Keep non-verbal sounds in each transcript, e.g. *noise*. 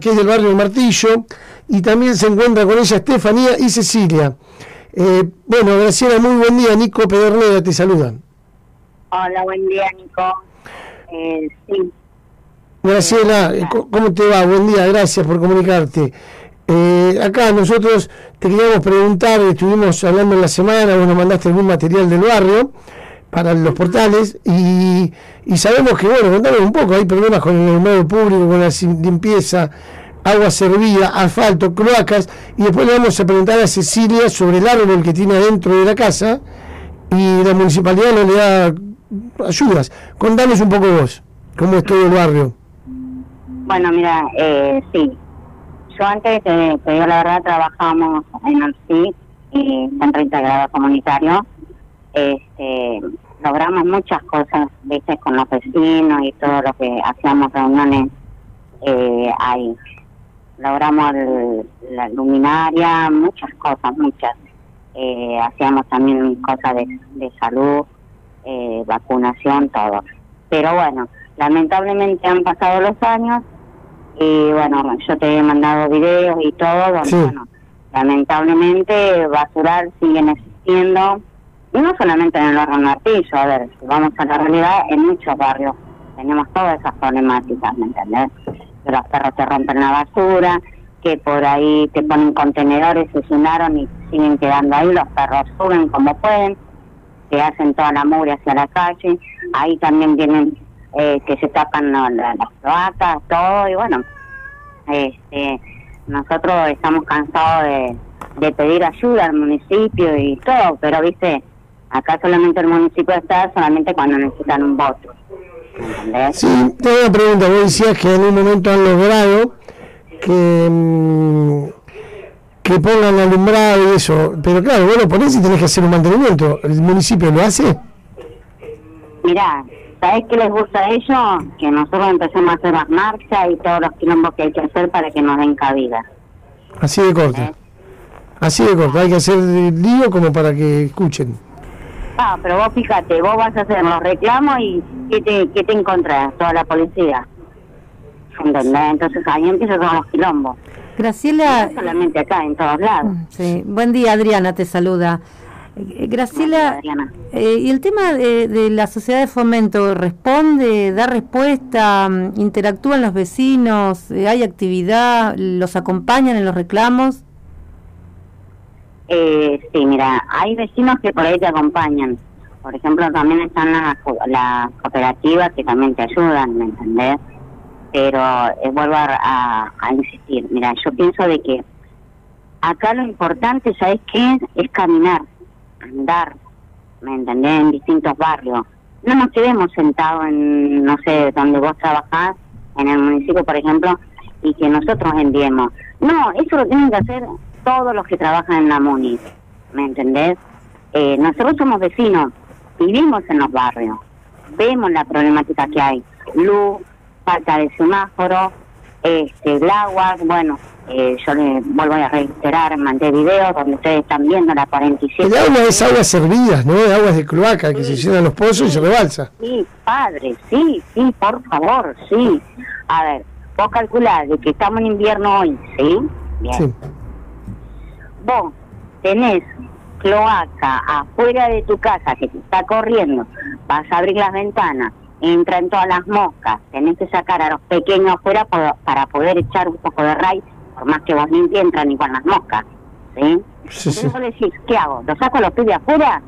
que es del barrio Martillo, y también se encuentra con ella Estefanía y Cecilia. Eh, bueno, Graciela, muy buen día. Nico Pedernera te saluda. Hola, buen día, Nico. Eh, sí. Graciela, eh, ¿cómo te va? Buen día, gracias por comunicarte. Acá nosotros te queríamos preguntar, estuvimos hablando en la semana, vos nos mandaste algún material del barrio para los portales y, y sabemos que, bueno, contame un poco, hay problemas con el medio público, con la limpieza, agua servida, asfalto, cloacas, y después le vamos a preguntar a Cecilia sobre el árbol que tiene adentro de la casa y la municipalidad no le da ayudas. Contanos un poco vos, cómo es todo el barrio. Bueno, mira, eh, sí. Yo antes, te, te digo la verdad, trabajamos en CIC y Centro Integrado Comunitario. Este, logramos muchas cosas, veces con los vecinos y todo lo que hacíamos reuniones eh, ahí. Logramos la luminaria, muchas cosas, muchas. Eh, hacíamos también cosas de, de salud, eh, vacunación, todo. Pero bueno, lamentablemente han pasado los años y bueno, yo te he mandado videos y todo, bueno, lamentablemente basural siguen existiendo, y no solamente en el barrio Martillo, a ver, si vamos a la realidad, en muchos barrios tenemos todas esas problemáticas, ¿me entendés? Que los perros te rompen la basura, que por ahí te ponen contenedores, se llenaron y siguen quedando ahí, los perros suben como pueden, que hacen toda la mugre hacia la calle, ahí también vienen eh, que se tapan las cloacas, todo, y bueno, este, nosotros estamos cansados de pedir ayuda al municipio y todo, pero viste, acá solamente el municipio está solamente cuando necesitan un voto. ¿Entendés? Sí, tengo una pregunta, vos decías que en un momento han logrado que, mm, que pongan alumbrado y eso, pero claro, vos lo ponés y tenés que hacer un mantenimiento, ¿el municipio lo hace? Mirá, ¿sabés qué les gusta a ellos? Que nosotros empecemos a hacer las marchas y todos los quilombos que hay que hacer para que nos den cabida. Así de corto. ¿Eh? Así de corto, hay que hacer lío como para que escuchen. Ah, pero vos fíjate, vos vas a hacer los reclamos y ¿qué te, qué te encontrás? Toda la policía. ¿Entendés? Entonces ahí empiezan los quilombos. Graciela, No solamente acá, en todos lados. sí, buen día Adriana, te saluda. Eh, Graciela, eh, ¿y el tema de, de la sociedad de fomento responde, da respuesta, mm, interactúan los vecinos, eh, hay actividad, los acompañan en los reclamos? Eh, sí, mira, hay vecinos que por ahí te acompañan. Por ejemplo, también están las, las cooperativas que también te ayudan, ¿me entendés? Pero eh, vuelvo a insistir. Mira, yo pienso de que acá lo importante, ¿sabes qué es? Es caminar, andar, ¿me entendés? En distintos barrios. No nos quedemos sentados en, no sé, donde vos trabajás, en el municipio, por ejemplo, y que nosotros enviemos. No, eso lo tienen que hacer todos los que trabajan en la MUNI, ¿me entendés? Eh, nosotros somos vecinos, vivimos en los barrios, vemos la problemática que hay, luz, falta de semáforo, este, el agua, bueno, eh, yo le vuelvo a reiterar, mandé videos donde ustedes están viendo la 47. El agua es aguas servidas, ¿no? Aguas de cloaca que se llenan los pozos y se rebalsa. Sí, padre, sí, sí, por favor, sí. A ver, vos calculás de que estamos en invierno hoy, ¿sí? Bien. Sí. Vos tenés cloaca afuera de tu casa que te está corriendo, vas a abrir las ventanas, entran todas las moscas, tenés que sacar a los pequeños afuera para poder echar un poco de raíz, por más que vos limpies, entran igual las moscas, ¿sí? Sí, sí. Entonces vos decís, ¿qué hago? ¿Lo saco a los pibes afuera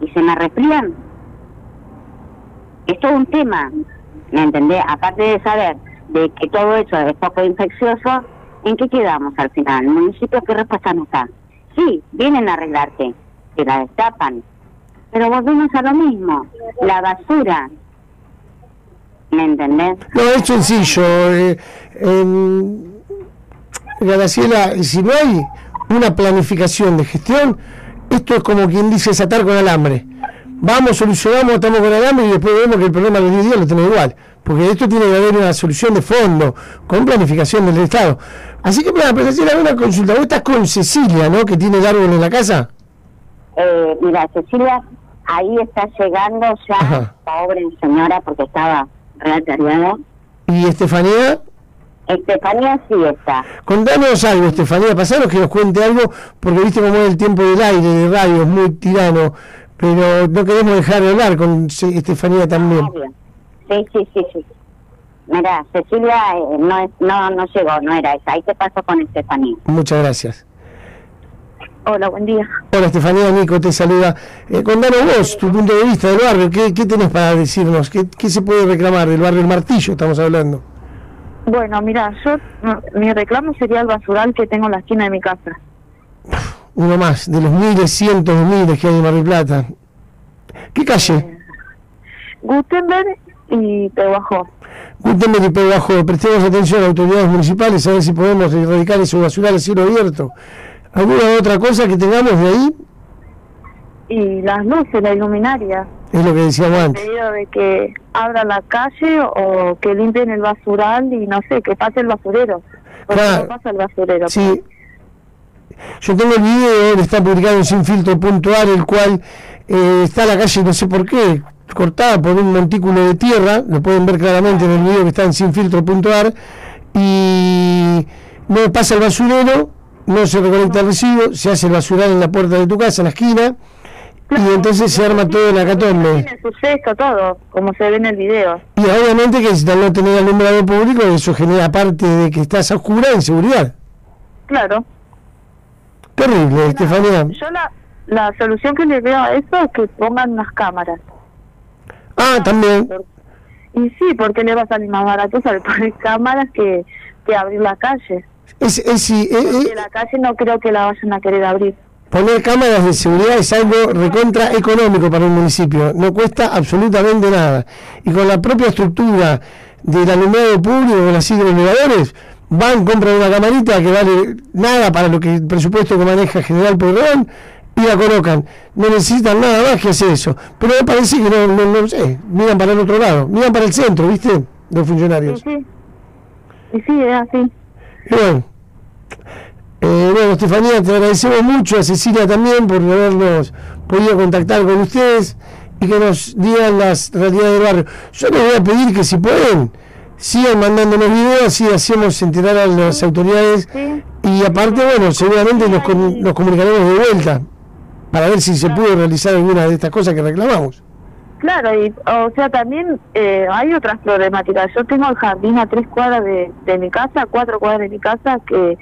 y se me resfrían? Es todo un tema, ¿me entendés? Aparte de saber de que todo eso es poco infeccioso, ¿en qué quedamos al final? ¿El municipio qué respuesta nos da? Sí, vienen a arreglarte, te la destapan, pero volvemos a lo mismo, la basura, ¿me entendés? No, es sencillo. Eh, em, Graciela, si no hay una planificación de gestión, esto es como quien dice desatar con alambre. Vamos, solucionamos, estamos con alambre y después vemos que el problema de los 10 días lo tenemos igual. Porque esto tiene que haber una solución de fondo, con planificación del Estado. Así que, mira, pero Graciela, una consulta. Vos estás con Cecilia, ¿no? Que tiene el árbol en la casa. Eh, mira, Cecilia, ahí está llegando ya, Ajá. pobre señora, porque estaba real cargada. ¿Y Estefanía? Estefanía sí está. Contanos algo, Estefanía, pasaros que nos cuente algo, porque viste cómo es el tiempo del aire, de radio, es muy tirano, pero no queremos dejar de hablar con Estefanía también. Sí, sí, sí, sí. Mira, Cecilia eh, no, es, no, no llegó, no era esa. Ahí te paso con Estefanía. Muchas gracias. Hola, buen día. Hola, Estefanía, Nico te saluda. Eh, contanos vos, tu punto de vista del barrio, ¿qué, qué tenés para decirnos? ¿Qué, ¿Qué se puede reclamar del barrio El Martillo, estamos hablando? Bueno, mira, yo mi reclamo sería el basural que tengo en la esquina de mi casa. Uno más, de los miles, cientos de miles que hay en Mar del Plata. ¿Qué calle? Gutenberg y Peguajó. Gutenberg y Peguajó. Prestemos atención a autoridades municipales a ver si podemos erradicar ese basural a cielo abierto. ¿Alguna otra cosa que tengamos de ahí? Y las luces, la iluminaria. Es lo que decíamos antes. de que abra la calle o que limpien el basural y no sé, que pase el basurero. Porque no pasa el basurero. Sí. Yo tengo el video, está publicado en Sin Filtro Puntual, el cual eh, está la calle, no sé por qué, cortada por un montículo de tierra, lo pueden ver claramente en el video que está en Sin Filtro Puntual, y no pasa el basurero, no se recolecta el residuo, se hace el basural en la puerta de tu casa, en la esquina, y entonces se arma todo en la catombe. suceso, todo, como se ve en el video. Y obviamente que si no tener alumbrado público, eso genera parte de que estás a oscura en seguridad. Claro. Terrible, Estefanía. Yo la, la solución que le veo a eso es que pongan unas cámaras. Ah, también. Y sí, porque le va a salir más barato saber poner *laughs* cámaras que, que abrir la calle. Es, es, eh, eh, la calle no creo que la vayan a querer abrir poner cámaras de seguridad es algo recontra económico para un municipio, no cuesta absolutamente nada. Y con la propia estructura del alumbrado público, con las hidroelevadores, van, compran una camarita que vale nada para lo que el presupuesto que maneja General Pueyrredón y la colocan. No necesitan nada más que hacer eso. Pero me parece que no, no, sé, miran para el otro lado, miran para el centro, ¿viste? Los funcionarios. Sí, sí. Sí, es así. bueno. Eh, bueno, Estefanía, te agradecemos mucho, a Cecilia también por habernos podido contactar con ustedes y que nos digan las realidades del barrio. Yo les voy a pedir que si pueden, sigan mandándonos videos, así hacemos enterar a las autoridades y aparte, bueno, seguramente nos, nos comunicaremos de vuelta para ver si se pudo realizar alguna de estas cosas que reclamamos. Claro, y o sea, también eh, hay otras problemáticas. Yo tengo el jardín a tres cuadras de, de mi casa, cuatro cuadras de mi casa, que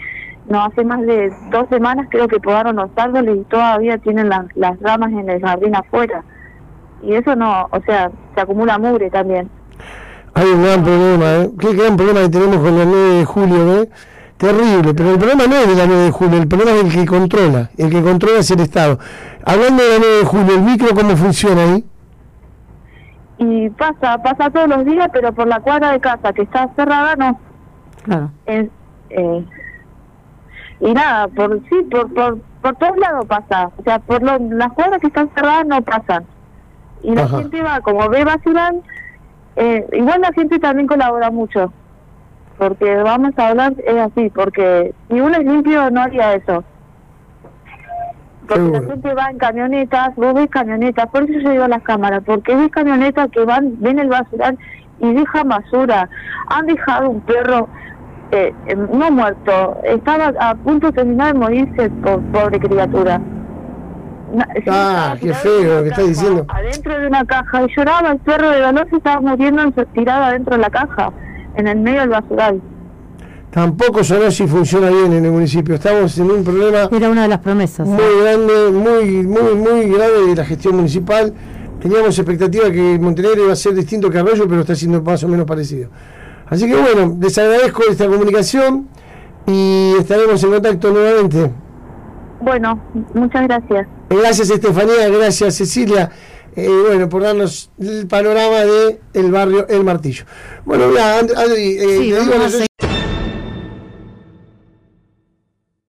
no hace más de dos semanas creo que podaron los árboles y todavía tienen las, las ramas en el jardín afuera. Y eso no, o sea, se acumula mugre también. Hay un gran problema, ¿eh? Qué gran problema que tenemos con la 9 de julio, ¿eh? Terrible, pero el problema no es de la 9 de julio, el problema es el que controla, el que controla es el Estado. Hablando de la 9 de julio, ¿el micro cómo funciona ahí? Y pasa, pasa todos los días, pero por la cuadra de casa que está cerrada, no. Claro. eh, y nada, por sí, por, por, por todos lados pasa, o sea, por las cuadras que están cerradas no pasan. Y la gente va, como ve basuran, eh, igual la gente también colabora mucho, porque vamos a hablar, es así, porque si uno es limpio no haría eso. Porque la gente va en camionetas, vos ves camionetas, por eso yo digo a las cámaras, porque ves camionetas que van, ven el basural y dejan basura. Han dejado un perro eh, no muerto, estaba a punto de terminar de morirse, pobre criatura. Ah, qué feo lo que estás diciendo. Adentro de una caja y lloraba el perro de dolor se estaba muriendo tirado adentro de la caja, en el medio del basural. Tampoco si funciona bien en el municipio. Estamos en un problema. Era una de las promesas. Muy grande, muy, muy, muy grande de la gestión municipal. Teníamos expectativa que Montenegro iba a ser distinto que Arroyo, pero está siendo más o menos parecido. Así que bueno, les agradezco esta comunicación y estaremos en contacto nuevamente. Bueno, muchas gracias. Gracias Estefanía, gracias Cecilia, eh, bueno, por darnos el panorama del el barrio El Martillo. Bueno, ya, Adri, eh,